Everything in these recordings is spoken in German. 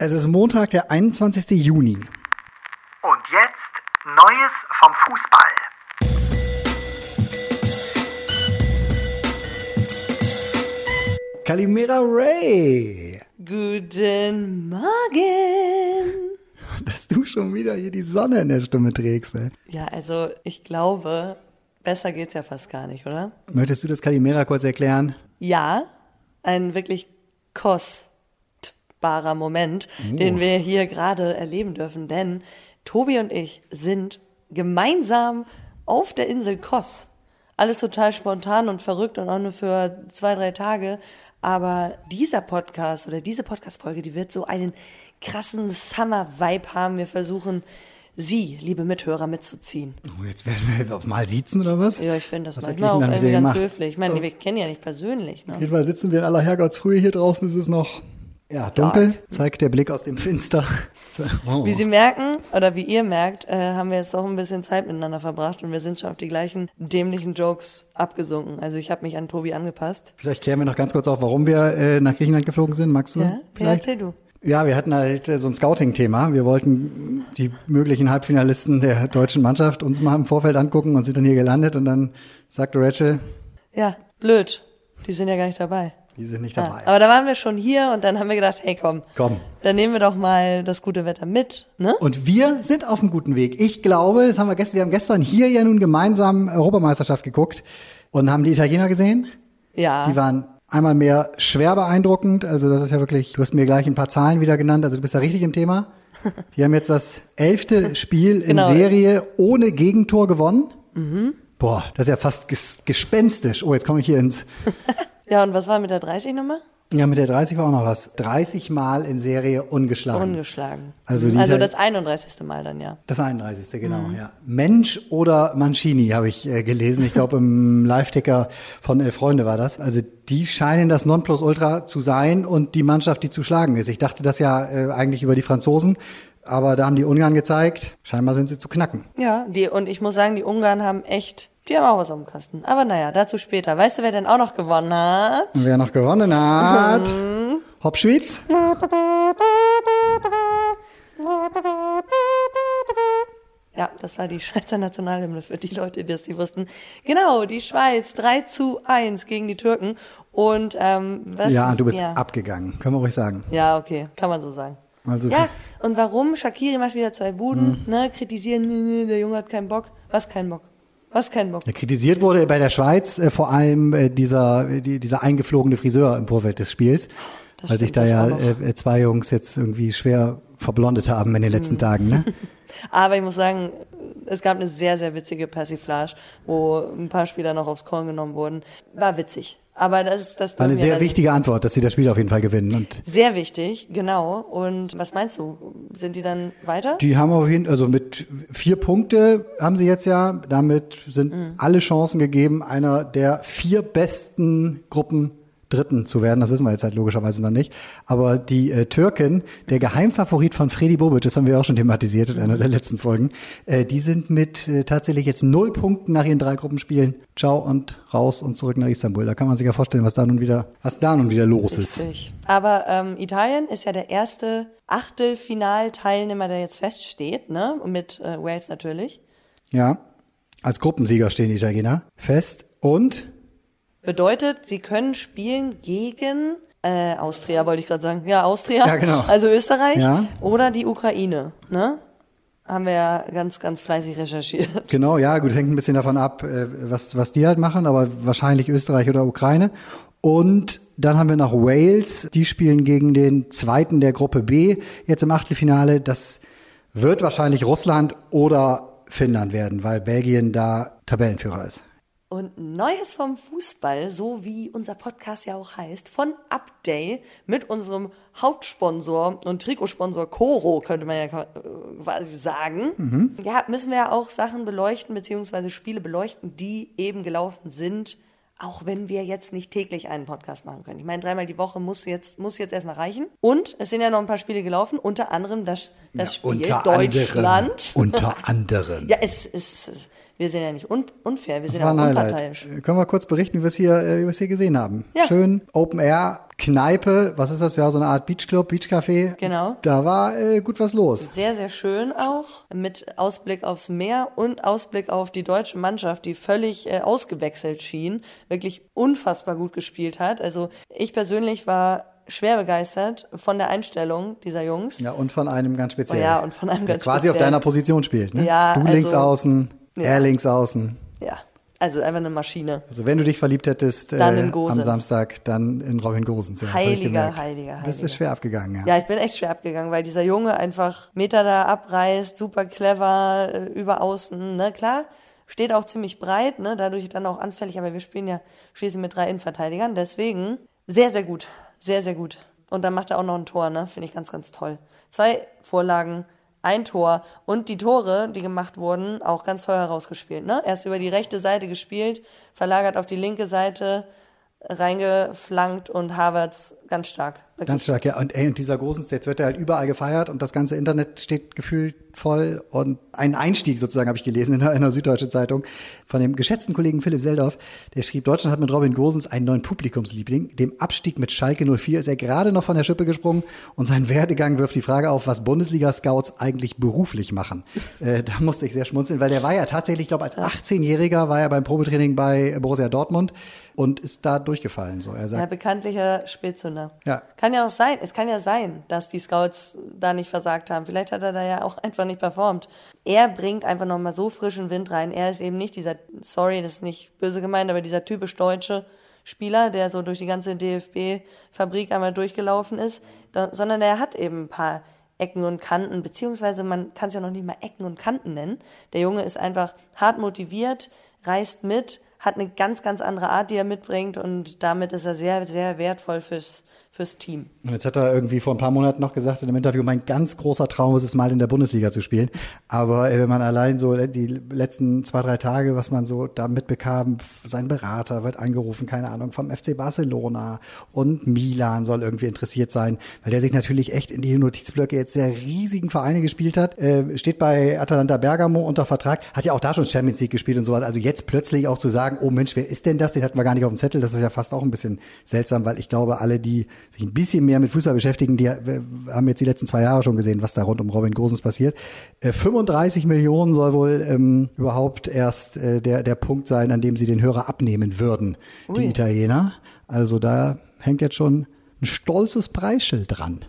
Es ist Montag, der 21. Juni. Und jetzt Neues vom Fußball. Calimera Ray. Guten Morgen. Dass du schon wieder hier die Sonne in der Stimme trägst. Ey. Ja, also ich glaube, besser geht's ja fast gar nicht, oder? Möchtest du das Calimera kurz erklären? Ja, ein wirklich kostbarer Moment, Oh. den wir hier gerade erleben dürfen, denn Tobi und ich sind gemeinsam auf der Insel Kos. Alles total spontan und verrückt und auch nur für zwei, drei Tage. Aber dieser Podcast oder diese Podcast-Folge, die wird so einen krassen Summer-Vibe haben. Wir versuchen, Sie, liebe Mithörer, mitzuziehen. Oh, jetzt werden wir auf mal siezen oder was? Ja, ich finde das Was manchmal auch irgendwie ganz gemacht? höflich. Ich meine, wir kennen ja nicht persönlich. Ne? Auf jeden Fall sitzen wir in aller Herrgottsfrühe hier draußen. Es ist noch ja, dunkel. Zeigt der Blick aus dem Finster. Oh. Wie Sie merken, oder wie ihr merkt, äh, haben wir jetzt doch ein bisschen Zeit miteinander verbracht und wir sind schon auf die gleichen dämlichen Jokes abgesunken. Also ich habe mich an Tobi angepasst. Vielleicht klären wir noch ganz kurz auf, warum wir äh, nach Griechenland geflogen sind. Magst du Ja, ja vielleicht? erzähl du. Ja, wir hatten halt äh, so ein Scouting-Thema. Wir wollten die möglichen Halbfinalisten der deutschen Mannschaft uns mal im Vorfeld angucken und sind dann hier gelandet und dann sagte Rachel, Ja, blöd. Die sind ja gar nicht dabei. Die sind nicht Ja, dabei. aber da waren wir schon hier und dann haben wir gedacht, hey komm, Komm. dann nehmen wir doch mal das gute Wetter mit, ne? Und wir sind auf einem guten Weg. Ich glaube, das haben wir gestern, wir haben gestern hier ja nun gemeinsam Europameisterschaft geguckt und haben die Italiener gesehen. Ja. Die waren einmal mehr schwer beeindruckend. Also das ist ja wirklich, du hast mir gleich ein paar Zahlen wieder genannt. Also du bist ja richtig im Thema. Die haben jetzt das elfte Spiel in Genau. Serie ohne Gegentor gewonnen. Boah, das ist ja fast ges gespenstisch. Oh, jetzt komme ich hier ins. ja, und was war mit der 30-Nummer? Ja, mit der 30 war auch noch was. 30 Mal in Serie ungeschlagen. Ungeschlagen. Also also das 31. Mal dann, ja. Das 31. genau, ja. Mensch oder Mancini habe ich äh, gelesen. Ich glaube im Live-Ticker von Elf Freunde war das. Also die scheinen das Nonplusultra zu sein und die Mannschaft, die zu schlagen ist. Ich dachte das ja äh, eigentlich über die Franzosen, aber da haben die Ungarn gezeigt, scheinbar sind sie zu knacken. Ja, die, und ich muss sagen, die Ungarn haben echt, die haben auch was auf dem Kasten. Aber naja, dazu später. Weißt du, wer denn auch noch gewonnen hat? Wer noch gewonnen hat, Hopp Schwyz. Ja, das war die Schweizer Nationalhymne für die Leute, die das nicht wussten. Genau, die Schweiz 3 zu 1 gegen die Türken. Und ähm, was? Ja, du bist ja. abgegangen, können wir ruhig sagen. Ja, okay, kann man so sagen. Also Ja, und warum? Shakiri macht wieder zwei Buden, Hm. ne, kritisieren, nee, nee, der Junge hat keinen Bock. Was keinen Bock? Was keinen Bock? Ja, kritisiert wurde bei der Schweiz äh, vor allem äh, dieser, die, dieser eingeflogene Friseur im Vorfeld des Spiels, Das weil sich da ja äh, äh, zwei Jungs jetzt irgendwie schwer verblondet haben in den letzten Hm. Tagen. Ne? Aber ich muss sagen, es gab eine sehr, sehr witzige Persiflage, wo ein paar Spieler noch aufs Korn genommen wurden. War witzig. Aber das ist das War eine sehr wichtige Antwort, dass sie das Spiel auf jeden Fall gewinnen. Und Sehr wichtig, genau. Und was meinst du? Sind die dann weiter? die haben auf jeden also mit vier Punkte haben sie jetzt ja. Damit sind Mhm. alle Chancen gegeben, einer der vier besten Gruppen Dritten zu werden. Das wissen wir jetzt halt logischerweise noch nicht. Aber die äh, Türken, der Geheimfavorit von Freddy Bobic, das haben wir auch schon thematisiert in einer der letzten Folgen, äh, die sind mit äh, tatsächlich jetzt null Punkten nach ihren drei Gruppenspielen. Ciao und raus und zurück nach Istanbul. Da kann man sich ja vorstellen, was da nun wieder, was da nun wieder los ist. Richtig. Aber ähm, Italien ist ja der erste Achtelfinalteilnehmer, der jetzt feststeht, ne? Und Mit äh, Wales natürlich. Ja. Als Gruppensieger stehen die Italiener fest und Bedeutet, sie können spielen gegen äh, Austria, wollte ich gerade sagen. Ja, Austria. Ja, genau. Also Österreich Ja. oder die Ukraine, ne? Haben wir ja ganz, ganz fleißig recherchiert. Genau, ja, gut, hängt ein bisschen davon ab, äh, was, was die halt machen, aber wahrscheinlich Österreich oder Ukraine. Und dann haben wir noch Wales, die spielen gegen den zweiten der Gruppe B jetzt im Achtelfinale. Das wird wahrscheinlich Russland oder Finnland werden, weil Belgien da Tabellenführer ist. Und Neues vom Fußball, so wie unser Podcast ja auch heißt, von Upday mit unserem Hauptsponsor und Trikotsponsor Coro, könnte man ja äh, quasi sagen. Ja, müssen wir ja auch Sachen beleuchten, beziehungsweise Spiele beleuchten, die eben gelaufen sind, auch wenn wir jetzt nicht täglich einen Podcast machen können. Ich meine, dreimal die Woche muss jetzt, muss jetzt erstmal reichen. Und es sind ja noch ein paar Spiele gelaufen, unter anderem das, das Spiel unter Deutschland. Anderem, unter anderem. Ja, es ist, Wir sind ja nicht un unfair, wir sind Das war ja unparteiisch. Highlight. Äh, Können wir kurz berichten, wie wir es hier, äh, wie wir es hier gesehen haben? Ja. Schön Open Air, Kneipe, was ist das? Ja, so eine Art Beachclub, Beachcafé. Genau. Da war äh, gut was los. Sehr, sehr schön auch, mit Ausblick aufs Meer und Ausblick auf die deutsche Mannschaft, die völlig äh, ausgewechselt schien, wirklich unfassbar gut gespielt hat. Also ich persönlich war schwer begeistert von der Einstellung dieser Jungs. Ja, und von einem ganz speziell. Oh ja, und von einem der ganz quasi auf speziell. deiner Position spielt. Ne? Ja, du also- links außen, Ja. er links außen. Ja, also einfach eine Maschine. Also wenn du dich verliebt hättest äh, am. Samstag, dann in Robin Gosens. Ja, Heiliger, gemerkt. heiliger, Das heiliger. ist schwer abgegangen, ja. Ja, ich bin echt schwer abgegangen, weil dieser Junge einfach Meter da abreißt, super clever, äh, über außen, ne, klar. Steht auch ziemlich breit, ne, dadurch dann auch anfällig, aber wir spielen ja schließlich mit drei Innenverteidigern, deswegen sehr, sehr gut. Sehr, sehr gut. Und dann macht er auch noch ein Tor, ne, finde ich ganz, ganz toll. Zwei Vorlagen, ein Tor und die Tore, die gemacht wurden, auch ganz toll herausgespielt, ne. Erst über die rechte Seite gespielt, verlagert auf die linke Seite, reingeflankt und Havertz ganz stark. Ganz stark, ja. Und, ey, und dieser Gosens, jetzt wird er halt überall gefeiert und das ganze Internet steht gefühlt voll. Und ein Einstieg sozusagen habe ich gelesen in der, in der Süddeutschen Zeitung von dem geschätzten Kollegen Philipp Seldorf. Der schrieb, Deutschland hat mit Robin Gosens einen neuen Publikumsliebling. Dem Abstieg mit Schalke 04 ist er gerade noch von der Schippe gesprungen und sein Werdegang wirft die Frage auf, was Bundesliga-Scouts eigentlich beruflich machen. äh, da musste ich sehr schmunzeln, weil der war ja tatsächlich, ich glaube, als 18-Jähriger war er beim Probetraining bei Borussia Dortmund und ist da durchgefallen. So, er Ja, sagt, bekanntlicher Spätzünder. Ja. Kann ja auch sein, es kann ja sein, dass die Scouts da nicht versagt haben. Vielleicht hat er da ja auch einfach nicht performt. Er bringt einfach nochmal so frischen Wind rein. Er ist eben nicht dieser, sorry, das ist nicht böse gemeint, aber dieser typisch deutsche Spieler, der so durch die ganze DFB-Fabrik einmal durchgelaufen ist, da, sondern er hat eben ein paar Ecken und Kanten, beziehungsweise man kann es ja noch nicht mal Ecken und Kanten nennen. Der Junge ist einfach hart motiviert, reist mit, hat eine ganz, ganz andere Art, die er mitbringt und damit ist er sehr, sehr wertvoll fürs, fürs Team. Und jetzt hat er irgendwie vor ein paar Monaten noch gesagt in einem Interview, mein ganz großer Traum ist es mal in der Bundesliga zu spielen. Aber wenn man allein so die letzten zwei, drei Tage, was man so da mitbekam, sein Berater wird angerufen, keine Ahnung, vom FC Barcelona und Milan soll irgendwie interessiert sein, weil der sich natürlich echt in die Notizblöcke jetzt der riesigen Vereine gespielt hat. Äh, steht bei Atalanta Bergamo unter Vertrag, hat ja auch da schon Champions League gespielt und sowas. Also jetzt plötzlich auch zu sagen, oh Mensch, wer ist denn das? Den hatten wir gar nicht auf dem Zettel. Das ist ja fast auch ein bisschen seltsam, weil ich glaube, alle, die sich ein bisschen mehr mit Fußball beschäftigen, die äh, haben jetzt die letzten zwei Jahre schon gesehen, was da rund um Robin Gosens passiert. Äh, 35 Millionen soll wohl ähm, überhaupt erst äh, der, der Punkt sein, an dem sie den Hörer abnehmen würden, die Ui. Italiener. Also da hängt jetzt schon ein stolzes Preisschild dran.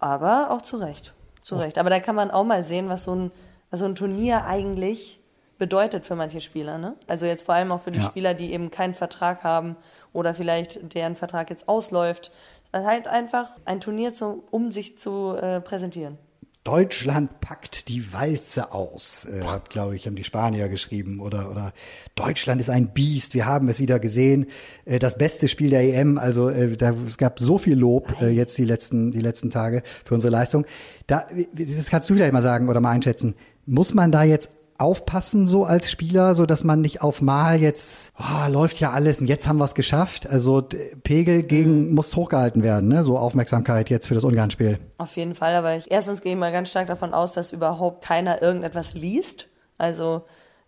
Aber auch zu Recht. Zu Recht. Aber da kann man auch mal sehen, was so ein, was so ein Turnier eigentlich bedeutet für manche Spieler. Ne? Also jetzt vor allem auch für die Ja. Spieler, die eben keinen Vertrag haben oder vielleicht deren Vertrag jetzt ausläuft. Das halt einfach ein Turnier, zum, um sich zu äh, präsentieren. Deutschland packt die Walze aus, äh, hat, glaube ich, haben die Spanier geschrieben. Oder, oder Deutschland ist ein Biest, wir haben es wieder gesehen. Äh, das beste Spiel der EM, also äh, da, es gab so viel Lob äh, jetzt die letzten, die letzten Tage für unsere Leistung. Da, das kannst du vielleicht mal sagen oder mal einschätzen. Muss man da jetzt aufpassen so als Spieler, so dass man nicht auf Mal jetzt oh, läuft ja alles und jetzt haben wir es geschafft. Also Pegel gegen muss hochgehalten werden, ne? So Aufmerksamkeit jetzt für das Ungarn-Spiel. Auf jeden Fall, aber ich, erstens gehe ich mal ganz stark davon aus, dass überhaupt keiner irgendetwas liest. Also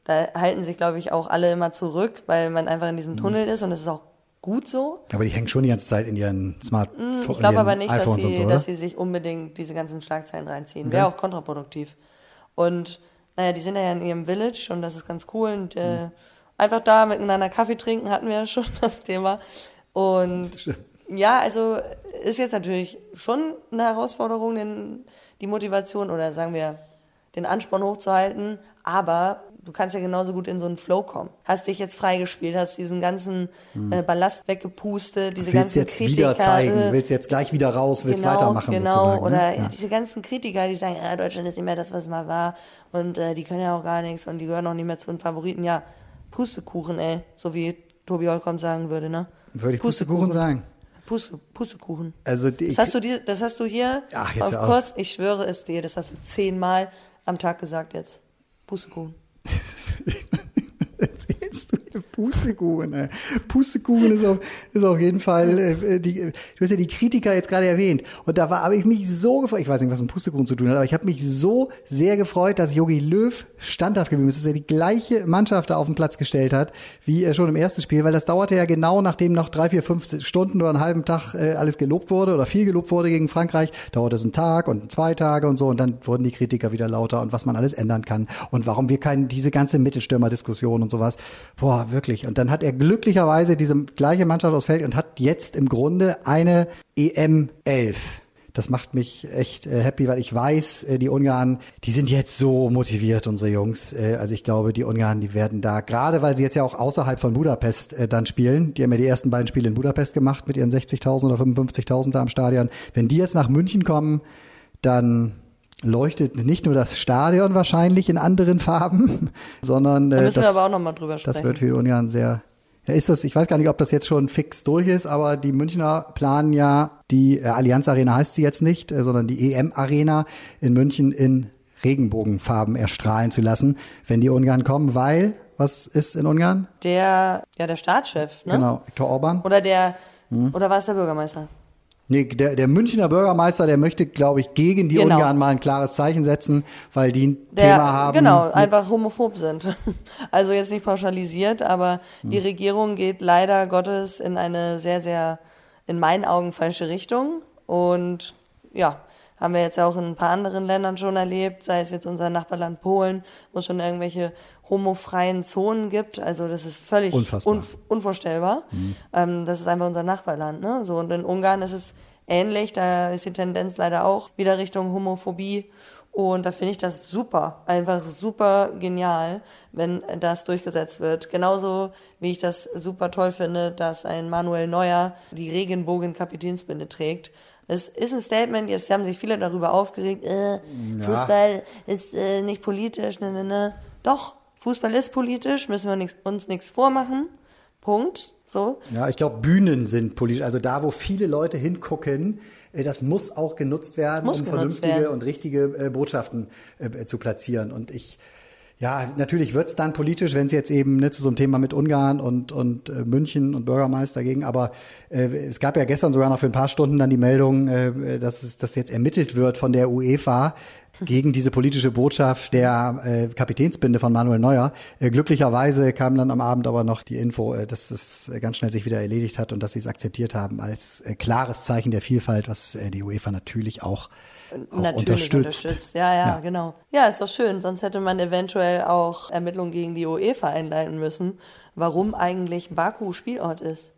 da halten sich, glaube ich, auch alle immer zurück, weil man einfach in diesem Tunnel ist und es ist auch gut so. Aber die hängen schon die ganze Zeit in ihren Smartphones. Mm, Ich glaube aber nicht, dass sie, so, dass sie sich unbedingt diese ganzen Schlagzeilen reinziehen. Wäre auch kontraproduktiv. Und naja, die sind ja in ihrem Village und das ist ganz cool. Und äh, einfach da miteinander Kaffee trinken hatten wir ja schon das Thema. Und ja, also ist jetzt natürlich schon eine Herausforderung, den, die Motivation oder sagen wir den Ansporn hochzuhalten. Aber du kannst ja genauso gut in so einen Flow kommen. Hast dich jetzt freigespielt, hast diesen ganzen äh, Ballast weggepustet, diese Hm. willst ganzen jetzt Kritiker, wieder zeigen, äh, willst jetzt gleich wieder raus, willst genau, weitermachen genau. sozusagen. Oder ne? ja. diese ganzen Kritiker, die sagen, ja, Deutschland ist nicht mehr das, was es mal war und äh, die können ja auch gar nichts und die gehören auch nicht mehr zu den Favoriten. Ja, Pustekuchen, ey, so wie Tobi Holcomb sagen würde, ne? Würde ich Pustekuchen sagen. Puste, Pustekuchen. Also die, Das hast du dir, das hast du hier Ach, jetzt auf. Kurs, ich schwöre es dir, das hast du zehnmal am Tag gesagt jetzt. Pustekuchen. Ey. Pustekuchen ist auf, ist auf jeden Fall, äh, die, du hast ja die Kritiker jetzt gerade erwähnt. Und da war, habe ich mich so gefreut, ich weiß nicht, was ein Pustekuchen zu tun hat, aber ich habe mich so sehr gefreut, dass Jogi Löw standhaft geblieben ist, dass er die gleiche Mannschaft da auf den Platz gestellt hat, wie äh, schon im ersten Spiel, weil das dauerte ja genau, nachdem noch drei, vier, fünf Stunden oder einen halben Tag äh, alles gelobt wurde oder viel gelobt wurde gegen Frankreich, dauerte es einen Tag und zwei Tage und so und dann wurden die Kritiker wieder lauter und was man alles ändern kann und warum wir kein, diese ganze Mittelstürmer-Diskussion und sowas, boah, wirklich. Und dann hat er glücklicherweise diese gleiche Mannschaft aus Feld und hat jetzt im Grunde eine EM 11 das macht mich echt äh, happy, weil ich weiß, äh, die Ungarn, die sind jetzt so motiviert, unsere Jungs. Äh, also ich glaube, die Ungarn, die werden da, gerade weil sie jetzt ja auch außerhalb von Budapest dann spielen, die haben ja die ersten beiden Spiele in Budapest gemacht mit ihren 60.000 oder 55.000 da am Stadion. Wenn die jetzt nach München kommen, dann leuchtet nicht nur das Stadion wahrscheinlich in anderen Farben, sondern Da äh, müssen das, wir aber auch nochmal drüber sprechen. das wird für die Ungarn sehr. Ja, ist das, ich weiß gar nicht, ob das jetzt schon fix durch ist, aber die Münchner planen ja, die äh, Allianz Arena heißt sie jetzt nicht, äh, sondern die EM Arena in München in Regenbogenfarben erstrahlen zu lassen, wenn die Ungarn kommen, weil, was ist in Ungarn? der, ja, der Staatschef, ne? Genau, Viktor Orban. Oder der, Hm? oder war es der Bürgermeister? Nee, der, der Münchner Bürgermeister, der möchte, glaube ich, gegen die Genau. Ungarn mal ein klares Zeichen setzen, weil die ein Der, Thema haben. Genau, einfach homophob sind. Also jetzt nicht pauschalisiert, aber die Hm. Regierung geht leider Gottes in eine sehr, sehr, in meinen Augen falsche Richtung. Und ja, haben wir jetzt auch in ein paar anderen Ländern schon erlebt, sei es jetzt unser Nachbarland Polen, wo es schon irgendwelche homofreien Zonen gibt. Also das ist völlig unv- unvorstellbar. Ähm, das ist einfach unser Nachbarland. Ne? So, und in Ungarn ist es ähnlich. Da ist die Tendenz leider auch wieder Richtung Homophobie. Und da finde ich das super, einfach super genial, wenn das durchgesetzt wird. Genauso wie ich das super toll finde, dass ein Manuel Neuer die Regenbogen-Kapitänsbinde trägt. Es ist ein Statement, jetzt haben sich viele darüber aufgeregt, äh, Fußball ist äh, nicht politisch, ne, ne, ne. Doch, Fußball ist politisch, müssen wir nix, uns nichts vormachen. Punkt. So. Ja, ich glaube, Bühnen sind politisch. Also da, wo viele Leute hingucken, äh, das muss auch genutzt werden, muss um genutzt vernünftige werden. und richtige äh, Botschaften äh, zu platzieren. Und ich, ja, natürlich wird's dann politisch, wenn es jetzt eben ne, zu so einem Thema mit Ungarn und, und äh, München und Bürgermeister ging. Aber äh, es gab ja gestern sogar noch für ein paar Stunden dann die Meldung, äh, dass es dass jetzt ermittelt wird von der UEFA gegen diese politische Botschaft der äh, Kapitänsbinde von Manuel Neuer. Äh, glücklicherweise kam dann am Abend aber noch die Info, äh, dass es äh, ganz schnell sich wieder erledigt hat und dass sie es akzeptiert haben als äh, klares Zeichen der Vielfalt, was äh, die UEFA natürlich auch, auch Natürlich unterstützt. Ja, ja, Ja. genau. Ja, ist doch schön. Sonst hätte man eventuell auch Ermittlungen gegen die UEFA einleiten müssen, warum eigentlich Baku Spielort ist.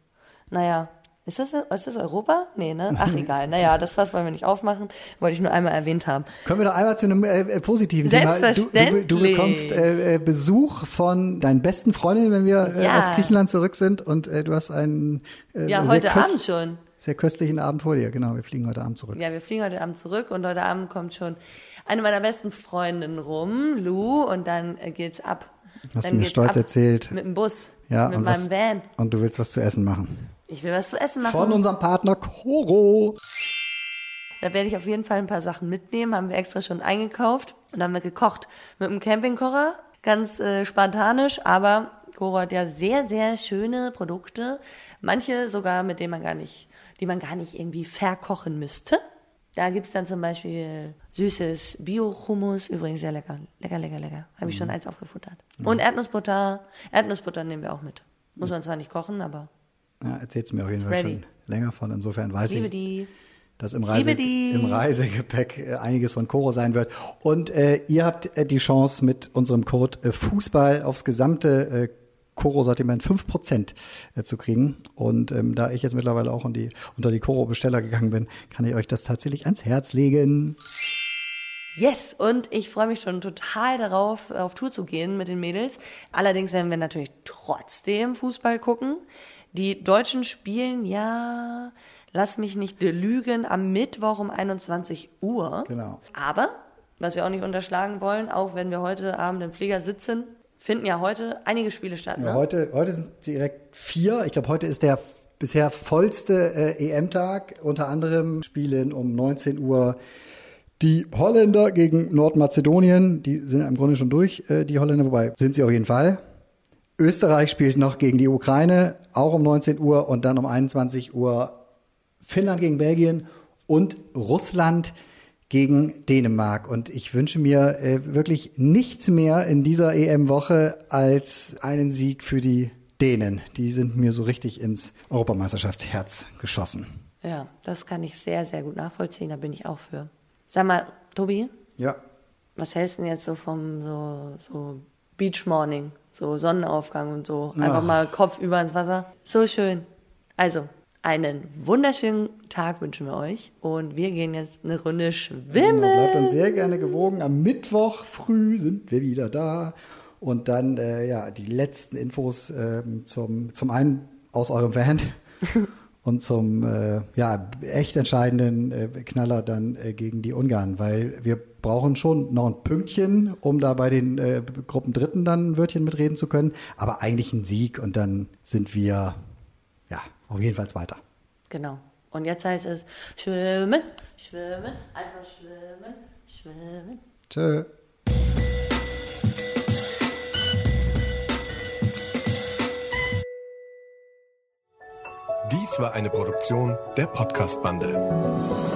Naja, ist das, ist das Europa? Nee, ne? Ach, egal. Naja, das was wollen wir nicht aufmachen. Wollte ich nur einmal erwähnt haben. Können wir doch einmal zu einem äh, äh, positiven Thema. Du, du, du Selbstverständlich. bekommst äh, äh, Besuch von deinen besten Freundinnen, wenn wir äh, Ja. aus Griechenland zurück sind und äh, du hast einen äh, Ja, heute Abend schon. Sehr köstlichen Abend vor dir. Genau, wir fliegen heute Abend zurück. Ja, wir fliegen heute Abend zurück und heute Abend kommt schon eine meiner besten Freundinnen rum, Lou, und dann äh, geht's ab. Hast dann du mir stolz erzählt. Mit dem Bus, Ja, mit und meinem was, Van. Und du willst was zu essen machen. Ich will was zu essen machen. Von unserem Partner Koro. Da werde ich auf jeden Fall ein paar Sachen mitnehmen. Haben wir extra schon eingekauft und haben wir gekocht mit einem Campingkocher. Ganz äh, spartanisch, aber Coro hat ja sehr, sehr schöne Produkte. Manche sogar, mit denen man gar nicht, die man gar nicht irgendwie verkochen müsste. Da gibt's dann zum Beispiel süßes Bio-Hummus, übrigens sehr lecker. Lecker, lecker, lecker. Habe ich schon eins aufgefuttert. Und Erdnussbutter. Erdnussbutter nehmen wir auch mit. Muss man zwar nicht kochen, aber Ja, du mir auf jeden Fall schon länger von. Insofern weiß liebe ich, die. dass im, liebe Reise, im Reisegepäck äh, einiges von Koro sein wird. Und äh, ihr habt äh, die Chance mit unserem Code äh, Fußball aufs gesamte äh, Koro-Sortiment 5% äh, zu kriegen. Und ähm, da ich jetzt mittlerweile auch die, unter die Koro-Besteller gegangen bin, kann ich euch das tatsächlich ans Herz legen. Yes, und ich freue mich schon total darauf, auf Tour zu gehen mit den Mädels. Allerdings werden wir natürlich trotzdem Fußball gucken. Die Deutschen spielen ja, lass mich nicht lügen, am Mittwoch um 21 Uhr. Genau. Aber, was wir auch nicht unterschlagen wollen, auch wenn wir heute Abend im Flieger sitzen, finden ja heute einige Spiele statt. Ja, Ne? heute, heute sind direkt vier. Ich glaube, heute ist der bisher vollste äh, EM-Tag. Unter anderem spielen um 19 Uhr die Holländer gegen Nordmazedonien. Die sind im Grunde schon durch, äh, die Holländer, wobei sind sie auf jeden Fall. Österreich spielt noch gegen die Ukraine, auch um 19 Uhr und dann um 21 Uhr Finnland gegen Belgien und Russland gegen Dänemark. Und ich wünsche mir äh, wirklich nichts mehr in dieser EM-Woche als einen Sieg für die Dänen. Die sind mir so richtig ins Europameisterschaftsherz geschossen. Ja, das kann ich sehr, sehr gut nachvollziehen. Da bin ich auch für. Sag mal, Tobi, Ja. was hältst du denn jetzt so vom so, so Beach Morning, so Sonnenaufgang und so? Einfach Ach. mal Kopf über ins Wasser. So schön. Also, einen wunderschönen Tag wünschen wir euch und wir gehen jetzt eine Runde schwimmen. Genau, bleibt uns sehr gerne gewogen. Am Mittwoch früh sind wir wieder da. Und dann, äh, ja, die letzten Infos ähm, zum, zum einen aus eurem Van und zum, äh, ja, echt entscheidenden äh, Knaller dann äh, gegen die Ungarn, weil wir brauchen schon noch ein Pünktchen, um da bei den äh, Gruppen Dritten dann ein Wörtchen mitreden zu können. Aber eigentlich ein Sieg und dann sind wir, auf jeden Fall weiter. Genau. Und jetzt heißt es schwimmen, schwimmen, einfach schwimmen, schwimmen. Tschö. Dies war eine Produktion der Podcast-Bande.